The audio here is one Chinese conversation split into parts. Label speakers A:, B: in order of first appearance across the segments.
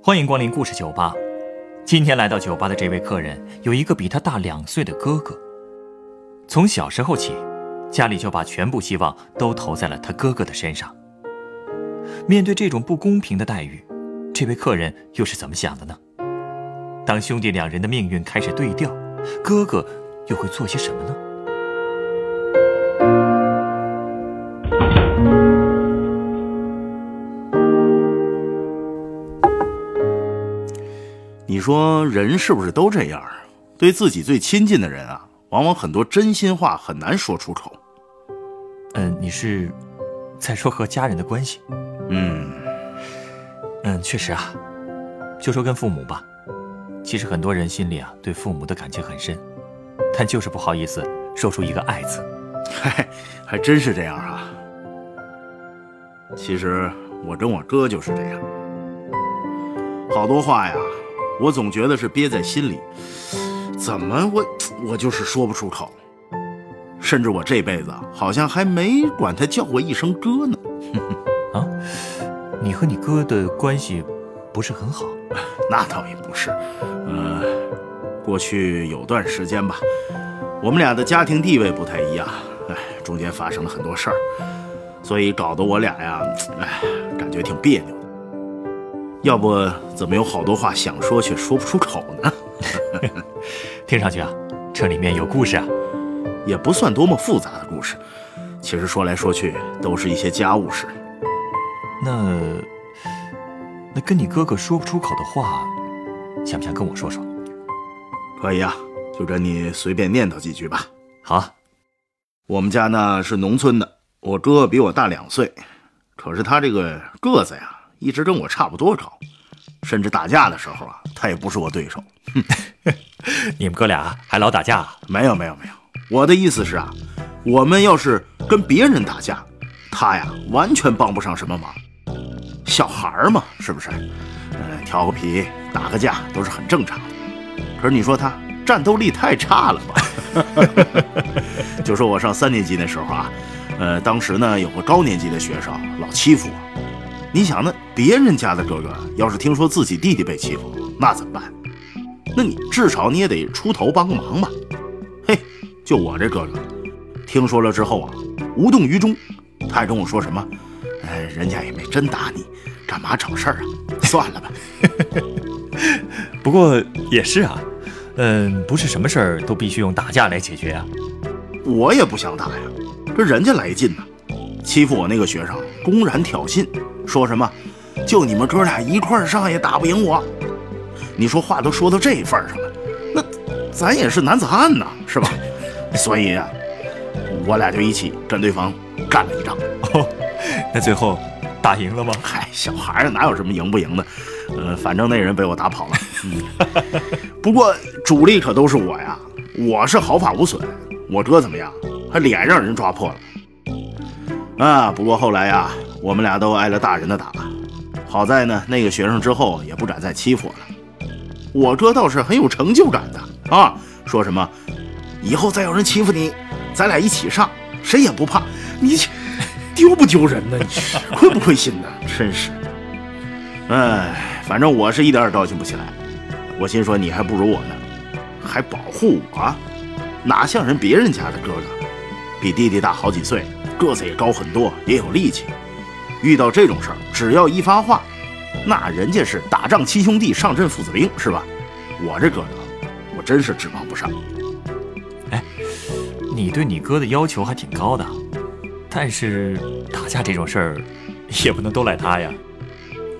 A: 欢迎光临故事酒吧。今天来到酒吧的这位客人有一个比他大两岁的哥哥。从小时候起，家里就把全部希望都投在了他哥哥的身上。面对这种不公平的待遇，这位客人又是怎么想的呢？当兄弟两人的命运开始对调，哥哥又会做些什么呢？
B: 说人是不是都这样？对自己最亲近的人啊，往往很多真心话很难说出口。
A: 嗯，你是在说和家人的关系？
B: 嗯
A: 嗯，确实啊。就说跟父母吧，其实很多人心里啊对父母的感情很深，但就是不好意思说出一个“爱”字。
B: 嗨，还真是这样啊。其实我跟我哥就是这样，好多话呀。我总觉得是憋在心里，怎么我我就是说不出口，甚至我这辈子好像还没管他叫过一声哥呢。
A: 啊，你和你哥的关系不是很好？
B: 那倒也不是，呃，过去有段时间吧，我们俩的家庭地位不太一样，哎，中间发生了很多事儿，所以搞得我俩呀，哎，感觉挺别扭。要不怎么有好多话想说却说不出口呢？
A: 听上去啊，这里面有故事啊，
B: 也不算多么复杂的故事。其实说来说去都是一些家务事。
A: 那那跟你哥哥说不出口的话，想不想跟我说说？
B: 可以啊，就跟你随便念叨几句吧。
A: 好，
B: 我们家呢是农村的，我哥比我大两岁，可是他这个个子呀。一直跟我差不多高，甚至打架的时候啊，他也不是我对手。哼，
A: 你们哥俩还老打架？
B: 没有没有没有，我的意思是啊，我们要是跟别人打架，他呀完全帮不上什么忙。小孩嘛，是不是？嗯，调个皮、打个架都是很正常的。可是你说他战斗力太差了吧？就说我上三年级那时候啊，呃，当时呢有个高年级的学生老欺负我。你想，那别人家的哥哥要是听说自己弟弟被欺负，那怎么办？那你至少你也得出头帮个忙吧。嘿，就我这哥哥，听说了之后啊，无动于衷。他还跟我说什么？哎，人家也没真打你，干嘛找事儿啊？算了吧。
A: 不过也是啊，嗯，不是什么事儿都必须用打架来解决啊。
B: 我也不想打呀，这人家来劲呢，欺负我那个学生，公然挑衅。说什么？就你们哥俩一块上也打不赢我。你说话都说到这份上了，那咱也是男子汉呐，是吧？所以啊，我俩就一起跟对方干了一仗。
A: 哦，那最后打赢了吗？
B: 嗨，小孩哪有什么赢不赢的？呃，反正那人被我打跑了。嗯，不过主力可都是我呀，我是毫发无损。我哥怎么样？还脸让人抓破了。啊，不过后来呀。我们俩都挨了大人的打，好在呢，那个学生之后也不敢再欺负我了。我哥倒是很有成就感的啊，说什么以后再有人欺负你，咱俩一起上，谁也不怕。你 丢不丢人呢？你 亏不亏心呢？真是。哎，反正我是一点也高兴不起来。我心说你还不如我呢，还保护我，哪像人别人家的哥哥，比弟弟大好几岁，个子也高很多，也有力气。遇到这种事儿，只要一发话，那人家是打仗亲兄弟，上阵父子兵，是吧？我这哥哥，我真是指望不上。
A: 哎，你对你哥的要求还挺高的，但是打架这种事儿，也不能都赖他呀。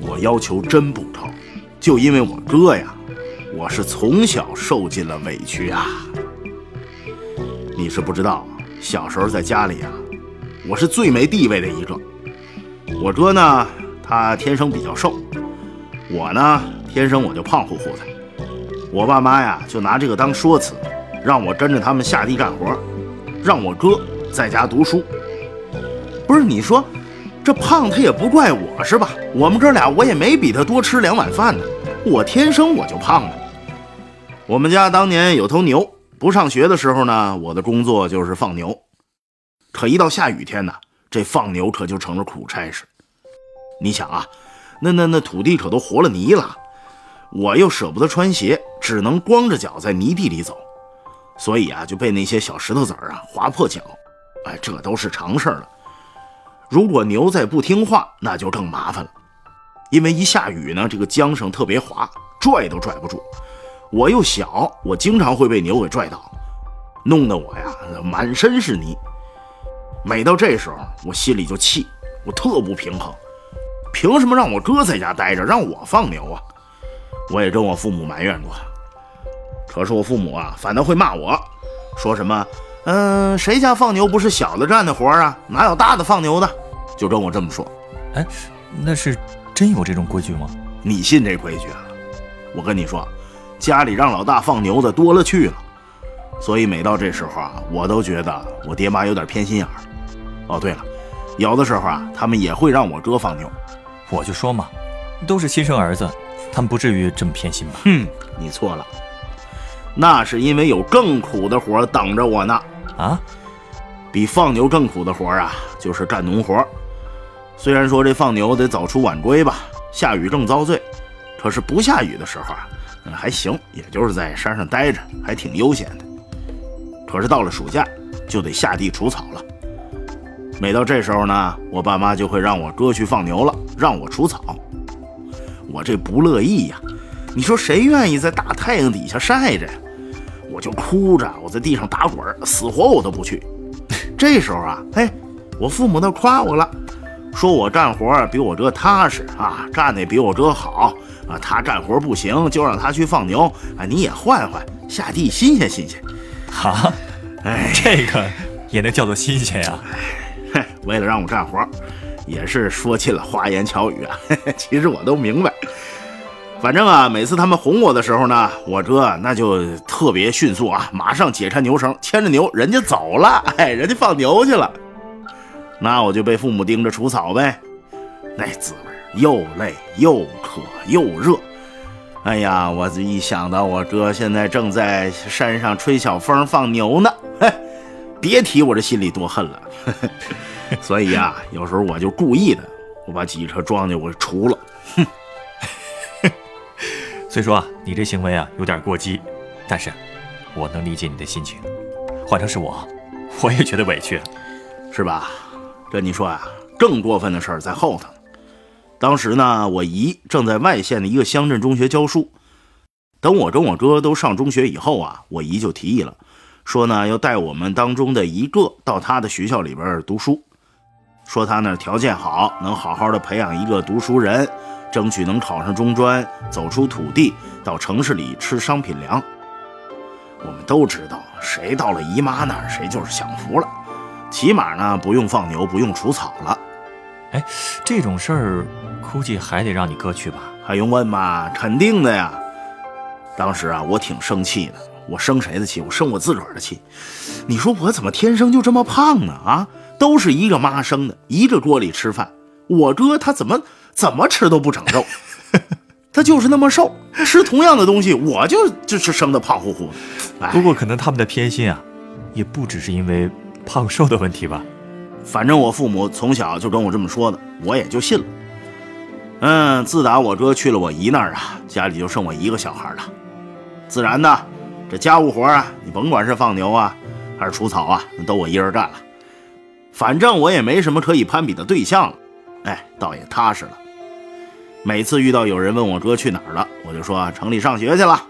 B: 我要求真不高，就因为我哥呀，我是从小受尽了委屈啊。你是不知道，小时候在家里啊，我是最没地位的一个。我哥呢，他天生比较瘦，我呢，天生我就胖乎乎的。我爸妈呀，就拿这个当说辞，让我跟着他们下地干活，让我哥在家读书。不是你说，这胖他也不怪我是吧？我们哥俩我也没比他多吃两碗饭呢，我天生我就胖了。我们家当年有头牛，不上学的时候呢，我的工作就是放牛，可一到下雨天呢。这放牛可就成了苦差事。你想啊，那那那土地可都活了泥了，我又舍不得穿鞋，只能光着脚在泥地里走，所以啊，就被那些小石头子儿啊划破脚。哎，这都是常事儿了。如果牛再不听话，那就更麻烦了，因为一下雨呢，这个缰绳特别滑，拽都拽不住。我又小，我经常会被牛给拽倒，弄得我呀满身是泥。每到这时候，我心里就气，我特不平衡，凭什么让我哥在家待着，让我放牛啊？我也跟我父母埋怨过，可是我父母啊，反倒会骂我，说什么，嗯，谁家放牛不是小的干的活啊？哪有大的放牛的？就跟我这么说。
A: 哎，那是真有这种规矩吗？
B: 你信这规矩啊？我跟你说，家里让老大放牛的多了去了，所以每到这时候啊，我都觉得我爹妈有点偏心眼儿。哦，对了，有的时候啊，他们也会让我哥放牛。
A: 我就说嘛，都是亲生儿子，他们不至于这么偏心吧？
B: 哼，你错了，那是因为有更苦的活等着我呢。
A: 啊，
B: 比放牛更苦的活啊，就是干农活。虽然说这放牛得早出晚归吧，下雨更遭罪，可是不下雨的时候啊，还行，也就是在山上待着，还挺悠闲的。可是到了暑假，就得下地除草了。每到这时候呢，我爸妈就会让我哥去放牛了，让我除草。我这不乐意呀！你说谁愿意在大太阳底下晒着呀？我就哭着，我在地上打滚，死活我都不去。这时候啊，嘿，我父母倒夸我了，说我干活比我哥踏实啊，干的比我哥好啊。他干活不行，就让他去放牛啊。你也换换，下地新鲜新鲜。
A: 哈，
B: 哎，
A: 这个也能叫做新鲜呀？
B: 嘿，为了让我干活，也是说尽了花言巧语啊。其实我都明白，反正啊，每次他们哄我的时候呢，我哥那就特别迅速啊，马上解开牛绳，牵着牛，人家走了，哎，人家放牛去了。那我就被父母盯着除草呗，那滋味又累又渴又热。哎呀，我这一想到我哥现在正在山上吹小风放牛呢，嘿，别提我这心里多恨了。所以啊，有时候我就故意的，我把几车庄稼我除了。
A: 哼 虽说啊，你这行为啊有点过激，但是我能理解你的心情。换成是我，我也觉得委屈，
B: 是吧？这你说啊，更过分的事儿在后头。当时呢，我姨正在外县的一个乡镇中学教书。等我跟我哥都上中学以后啊，我姨就提议了，说呢要带我们当中的一个到他的学校里边读书，说他那条件好，能好好的培养一个读书人，争取能考上中专，走出土地，到城市里吃商品粮。我们都知道，谁到了姨妈那儿，谁就是享福了，起码呢不用放牛，不用除草了。
A: 哎，这种事儿估计还得让你哥去吧？
B: 还用问吗？肯定的呀。当时啊，我挺生气的。我生谁的气？我生我自个儿的气。你说我怎么天生就这么胖呢？啊，都是一个妈生的，一个锅里吃饭。我哥他怎么怎么吃都不长肉，他就是那么瘦，吃同样的东西，我就就是生的胖乎乎的。哎
A: 不过可能他们的偏心啊，也不只是因为胖瘦的问题吧？
B: 反正我父母从小就跟我这么说的，我也就信了。嗯，自打我哥去了我姨那儿啊，家里就剩我一个小孩了。自然的，这家务活啊，你甭管是放牛啊，还是除草啊，都我一人干了。反正我也没什么可以攀比的对象了，哎，倒也踏实了。每次遇到有人问我哥去哪儿了，我就说城里上学去了。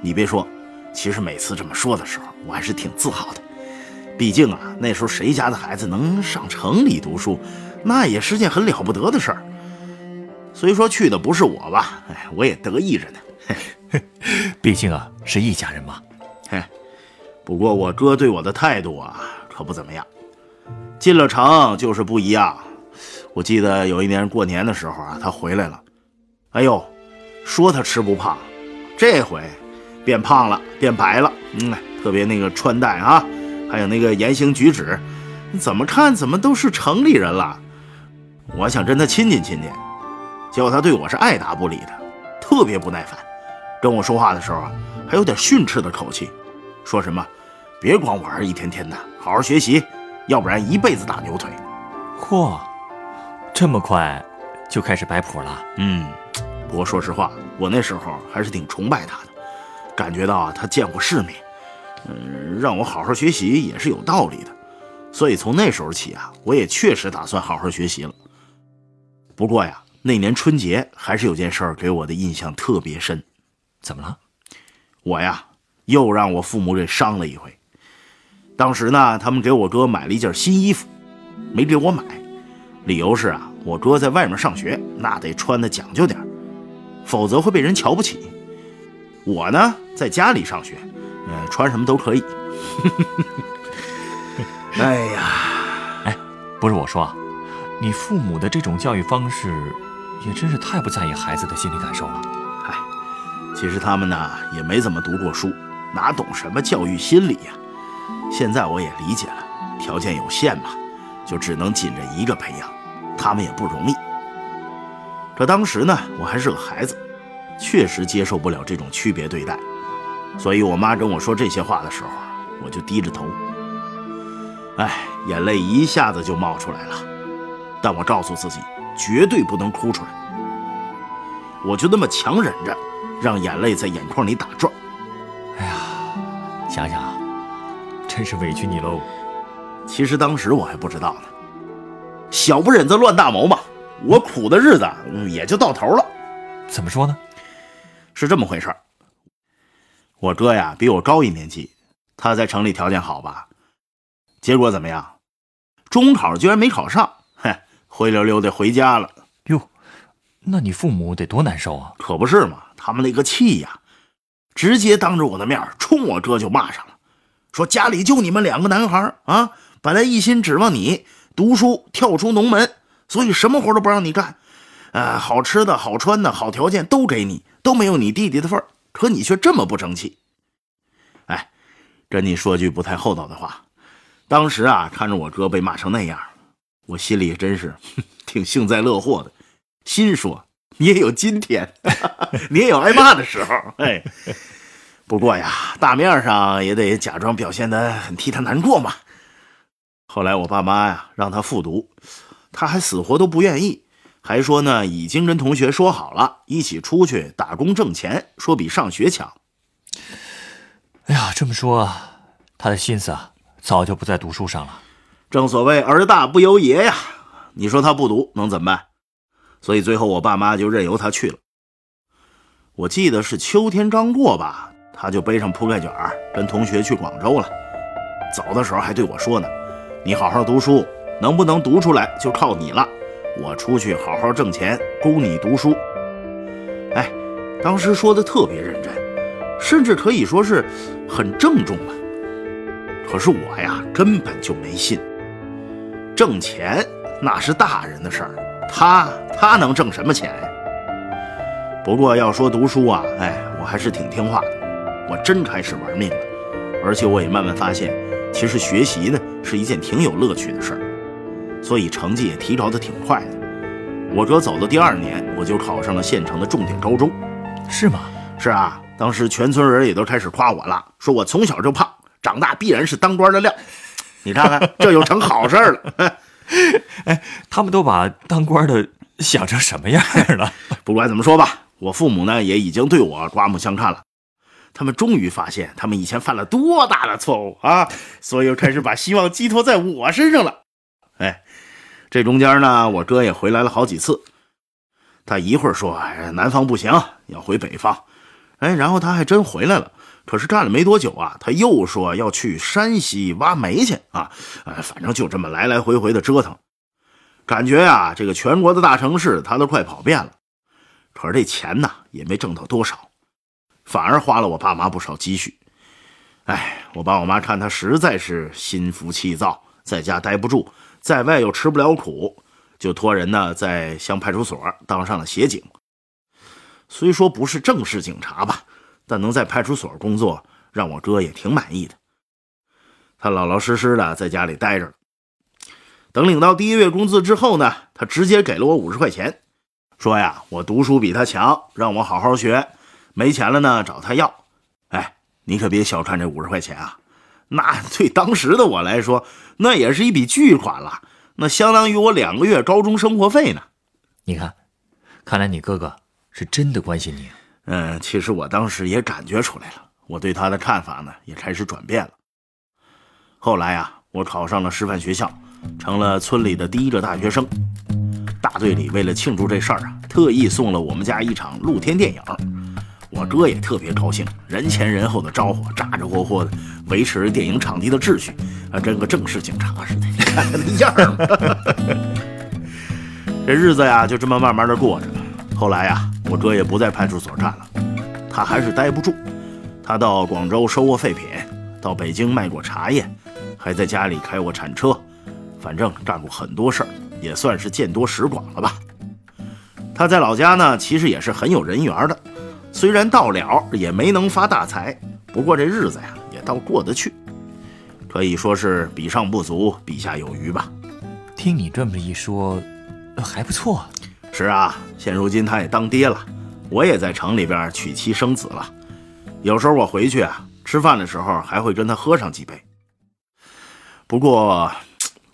B: 你别说，其实每次这么说的时候，我还是挺自豪的。毕竟啊，那时候谁家的孩子能上城里读书，那也是件很了不得的事儿。虽说去的不是我吧，哎，我也得意着呢。
A: 毕竟啊是一家人嘛。
B: 嘿，不过我哥对我的态度啊，可不怎么样。进了城就是不一样。我记得有一年过年的时候啊，他回来了，哎呦，说他吃不胖，这回变胖了，变白了。嗯，特别那个穿戴啊，还有那个言行举止，怎么看怎么都是城里人了。我想跟他亲近亲近，结果他对我是爱答不理的，特别不耐烦。跟我说话的时候啊，还有点训斥的口气，说什么“别光玩儿一天天的，好好学习，要不然一辈子打牛腿。
A: 嚯，这么快就开始摆谱了？
B: 嗯，不过说实话，我那时候还是挺崇拜他的，感觉到啊，他见过世面，嗯，让我好好学习也是有道理的。所以从那时候起啊，我也确实打算好好学习了。不过呀，那年春节还是有件事儿给我的印象特别深。
A: 怎么了？
B: 我呀，又让我父母给伤了一回。当时呢，他们给我哥买了一件新衣服，没给我买，理由是啊，我哥在外面上学，那得穿的讲究点否则会被人瞧不起。我呢，在家里上学，呃，穿什么都可以。哎呀，
A: 哎，不是我说啊，你父母的这种教育方式，也真是太不在意孩子的心理感受了。
B: 嗨，其实他们呢也没怎么读过书，哪懂什么教育心理呀？现在我也理解了，条件有限嘛，就只能紧着一个培养，他们也不容易。可当时呢，我还是个孩子，确实接受不了这种区别对待，所以我妈跟我说这些话的时候啊，我就低着头。哎，眼泪一下子就冒出来了，但我告诉自己，绝对不能哭出来。我就那么强忍着，让眼泪在眼眶里打转。
A: 哎呀，想想啊，真是委屈你喽。
B: 其实当时我还不知道呢，小不忍则乱大谋嘛。我苦的日子也就到头了。
A: 怎么说呢？
B: 是这么回事我哥呀，比我高一年级，他在城里条件好吧。结果怎么样？中考居然没考上，嘿，灰溜溜的回家了。
A: 哟，那你父母得多难受啊！
B: 可不是嘛，他们那个气呀，直接当着我的面冲我哥就骂上了，说家里就你们两个男孩啊，本来一心指望你读书跳出农门，所以什么活都不让你干，呃，好吃的好穿的好条件都给你，都没有你弟弟的份可你却这么不争气。哎，跟你说句不太厚道的话。当时啊，看着我哥被骂成那样，我心里真是挺幸灾乐祸的，心说你也有今天，你也有挨骂的时候。哎，不过呀，大面上也得假装表现的很替他难过嘛。后来我爸妈呀让他复读，他还死活都不愿意，还说呢已经跟同学说好了，一起出去打工挣钱，说比上学强。
A: 哎呀，这么说，他的心思啊。早就不在读书上了，
B: 正所谓儿大不由爷呀。你说他不读能怎么办？所以最后我爸妈就任由他去了。我记得是秋天刚过吧，他就背上铺盖卷跟同学去广州了。走的时候还对我说呢：“你好好读书，能不能读出来就靠你了。我出去好好挣钱，供你读书。”哎，当时说的特别认真，甚至可以说是很郑重了。可是我呀，根本就没信。挣钱那是大人的事儿，他他能挣什么钱呀？不过要说读书啊，哎，我还是挺听话的。我真开始玩命了，而且我也慢慢发现，其实学习呢是一件挺有乐趣的事儿，所以成绩也提高的挺快的。我哥走的第二年，我就考上了县城的重点高中。
A: 是吗？
B: 是啊，当时全村人也都开始夸我了，说我从小就胖。长大必然是当官的料，你看看，这又成好事了。
A: 哎，他们都把当官的想成什么样了？
B: 不管怎么说吧，我父母呢也已经对我刮目相看了。他们终于发现他们以前犯了多大的错误啊，所以又开始把希望寄托在我身上了。哎，这中间呢，我哥也回来了好几次。他一会儿说南方不行，要回北方，哎，然后他还真回来了。可是干了没多久啊，他又说要去山西挖煤去啊！哎，反正就这么来来回回的折腾，感觉呀，这个全国的大城市他都快跑遍了。可是这钱呢，也没挣到多少，反而花了我爸妈不少积蓄。哎，我爸我妈看他实在是心浮气躁，在家待不住，在外又吃不了苦，就托人呢在乡派出所当上了协警。虽说不是正式警察吧。但能在派出所工作，让我哥也挺满意的。他老老实实的在家里待着。等领到第一月工资之后呢，他直接给了我五十块钱，说呀，我读书比他强，让我好好学，没钱了呢找他要。哎，你可别小看这五十块钱啊，那对当时的我来说，那也是一笔巨款了，那相当于我两个月高中生活费呢。
A: 你看，看来你哥哥是真的关心你。
B: 嗯，其实我当时也感觉出来了，我对他的看法呢也开始转变了。后来啊，我考上了师范学校，成了村里的第一个大学生。大队里为了庆祝这事儿啊，特意送了我们家一场露天电影。我哥也特别高兴，人前人后的招呼，咋咋呼呼的维持电影场地的秩序，啊，跟个正式警察似的，你看他那样儿。这日子呀，就这么慢慢的过着。后来呀，我哥也不在派出所干了，他还是待不住，他到广州收过废品，到北京卖过茶叶，还在家里开过铲车，反正干过很多事儿，也算是见多识广了吧。他在老家呢，其实也是很有人缘的，虽然到了也没能发大财，不过这日子呀也倒过得去，可以说是比上不足，比下有余吧。
A: 听你这么一说，还不错。
B: 是啊，现如今他也当爹了，我也在城里边娶妻生子了。有时候我回去啊，吃饭的时候还会跟他喝上几杯。不过，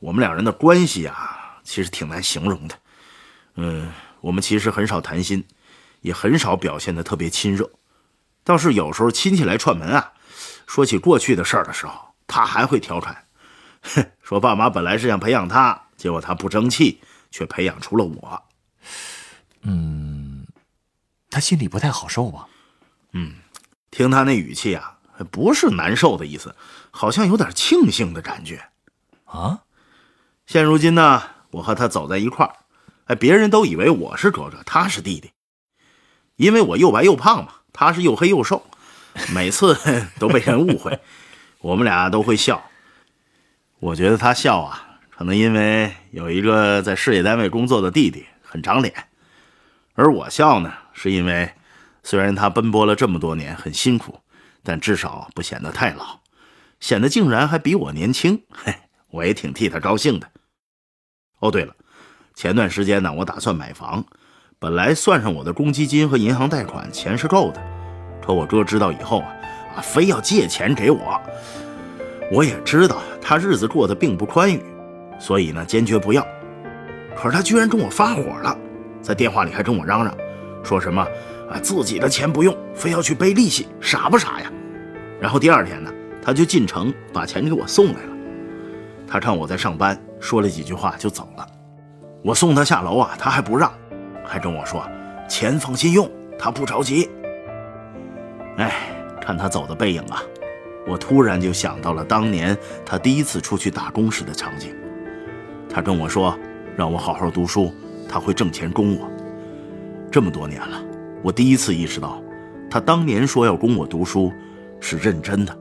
B: 我们两人的关系啊，其实挺难形容的。嗯，我们其实很少谈心，也很少表现的特别亲热。倒是有时候亲戚来串门啊，说起过去的事儿的时候，他还会调侃，哼，说爸妈本来是想培养他，结果他不争气，却培养出了我。
A: 嗯，他心里不太好受吧？
B: 嗯，听他那语气啊，不是难受的意思，好像有点庆幸的感觉。
A: 啊，
B: 现如今呢，我和他走在一块儿，哎，别人都以为我是哥哥，他是弟弟，因为我又白又胖嘛，他是又黑又瘦，每次都被人误会，我们俩都会笑。我觉得他笑啊，可能因为有一个在事业单位工作的弟弟，很长脸。而我笑呢，是因为虽然他奔波了这么多年很辛苦，但至少不显得太老，显得竟然还比我年轻，嘿，我也挺替他高兴的。哦，对了，前段时间呢，我打算买房，本来算上我的公积金和银行贷款，钱是够的，可我哥知道以后啊，啊，非要借钱给我。我也知道他日子过得并不宽裕，所以呢，坚决不要。可是他居然跟我发火了。在电话里还跟我嚷嚷，说什么啊自己的钱不用，非要去背利息，傻不傻呀？然后第二天呢，他就进城把钱给我送来了。他看我在上班，说了几句话就走了。我送他下楼啊，他还不让，还跟我说钱放心用，他不着急。哎，看他走的背影啊，我突然就想到了当年他第一次出去打工时的场景。他跟我说，让我好好读书。他会挣钱供我。这么多年了，我第一次意识到，他当年说要供我读书，是认真的。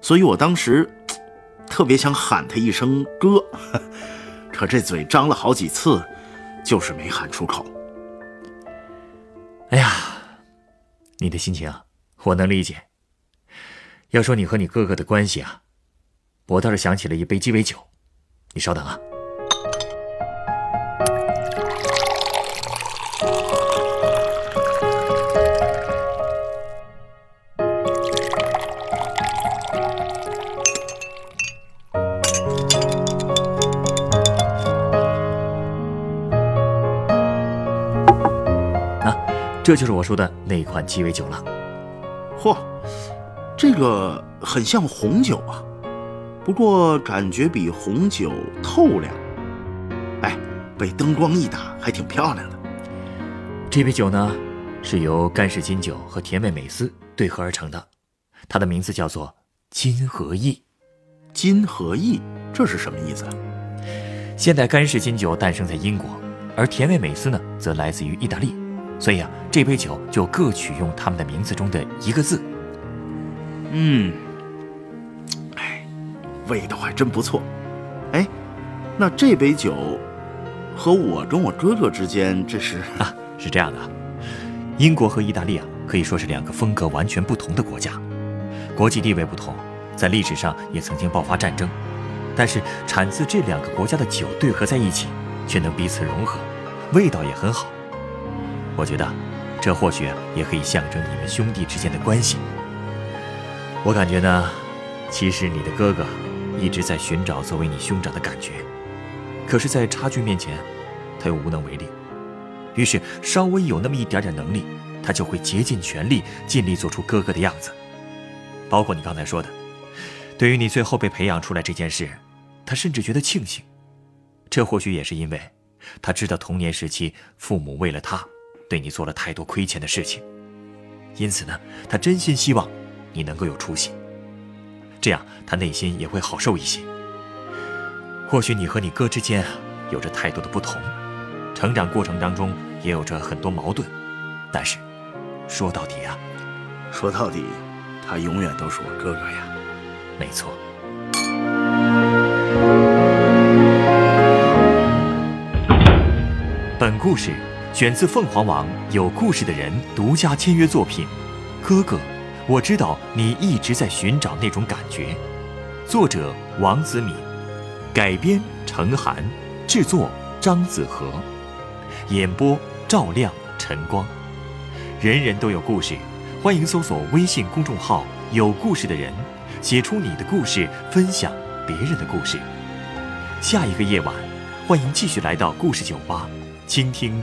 B: 所以我当时 特别想喊他一声哥，可这嘴张了好几次，就是没喊出口。
A: 哎呀，你的心情，我能理解。要说你和你哥哥的关系啊，我倒是想起了一杯鸡尾酒，你稍等啊。这就是我说的那款鸡尾酒了。
B: 嚯，这个很像红酒啊，不过感觉比红酒透亮。哎，被灯光一打，还挺漂亮的。
A: 这杯酒呢，是由干式金酒和甜味美思对合而成的，它的名字叫做金和意。
B: 金和意，这是什么意思？
A: 现代干式金酒诞生在英国，而甜味美思呢，则来自于意大利。所以啊，这杯酒就各取用他们的名字中的一个字。
B: 嗯，哎，味道还真不错。哎，那这杯酒和我跟我哥哥之间，这是
A: 啊，是这样的。英国和意大利啊，可以说是两个风格完全不同的国家，国际地位不同，在历史上也曾经爆发战争。但是产自这两个国家的酒对合在一起，却能彼此融合，味道也很好。我觉得，这或许也可以象征你们兄弟之间的关系。我感觉呢，其实你的哥哥一直在寻找作为你兄长的感觉，可是，在差距面前，他又无能为力。于是稍微有那么一点点能力，他就会竭尽全力，尽力做出哥哥的样子。包括你刚才说的，对于你最后被培养出来这件事，他甚至觉得庆幸。这或许也是因为，他知道童年时期父母为了他，对你做了太多亏欠的事情，因此呢，他真心希望你能够有出息，这样他内心也会好受一些。或许你和你哥之间有着太多的不同，成长过程当中也有着很多矛盾，但是，说到底啊，
B: 说到底。他永远都是我哥哥呀，
A: 没错。本故事选自凤凰网有故事的人独家签约作品《哥哥》，我知道你一直在寻找那种感觉。作者王子敏，改编程涵，制作张子和，演播赵亮、陈光。人人都有故事。欢迎搜索微信公众号“有故事的人”，写出你的故事，分享别人的故事。下一个夜晚，欢迎继续来到故事酒吧，倾听